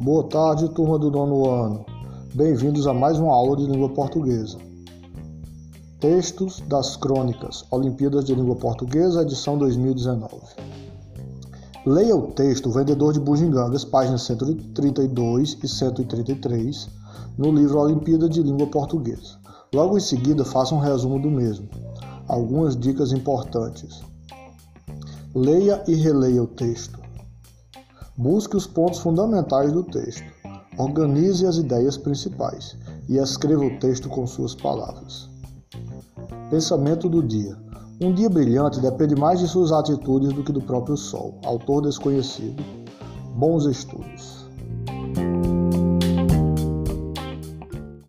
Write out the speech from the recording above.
Boa tarde, turma do nono ano. Bem-vindos a mais uma aula de língua portuguesa. Textos das Crônicas, Olimpíadas de Língua Portuguesa, edição 2019. Leia o texto Vendedor de Bugigangas, páginas 132 e 133, no livro Olimpíada de Língua Portuguesa. Logo em seguida, faça um resumo do mesmo. Algumas dicas importantes. Leia e releia o texto. Busque os pontos fundamentais do texto. Organize as ideias principais e escreva o texto com suas palavras. Pensamento do dia. Um dia brilhante depende mais de suas atitudes do que do próprio sol. Autor desconhecido. Bons estudos.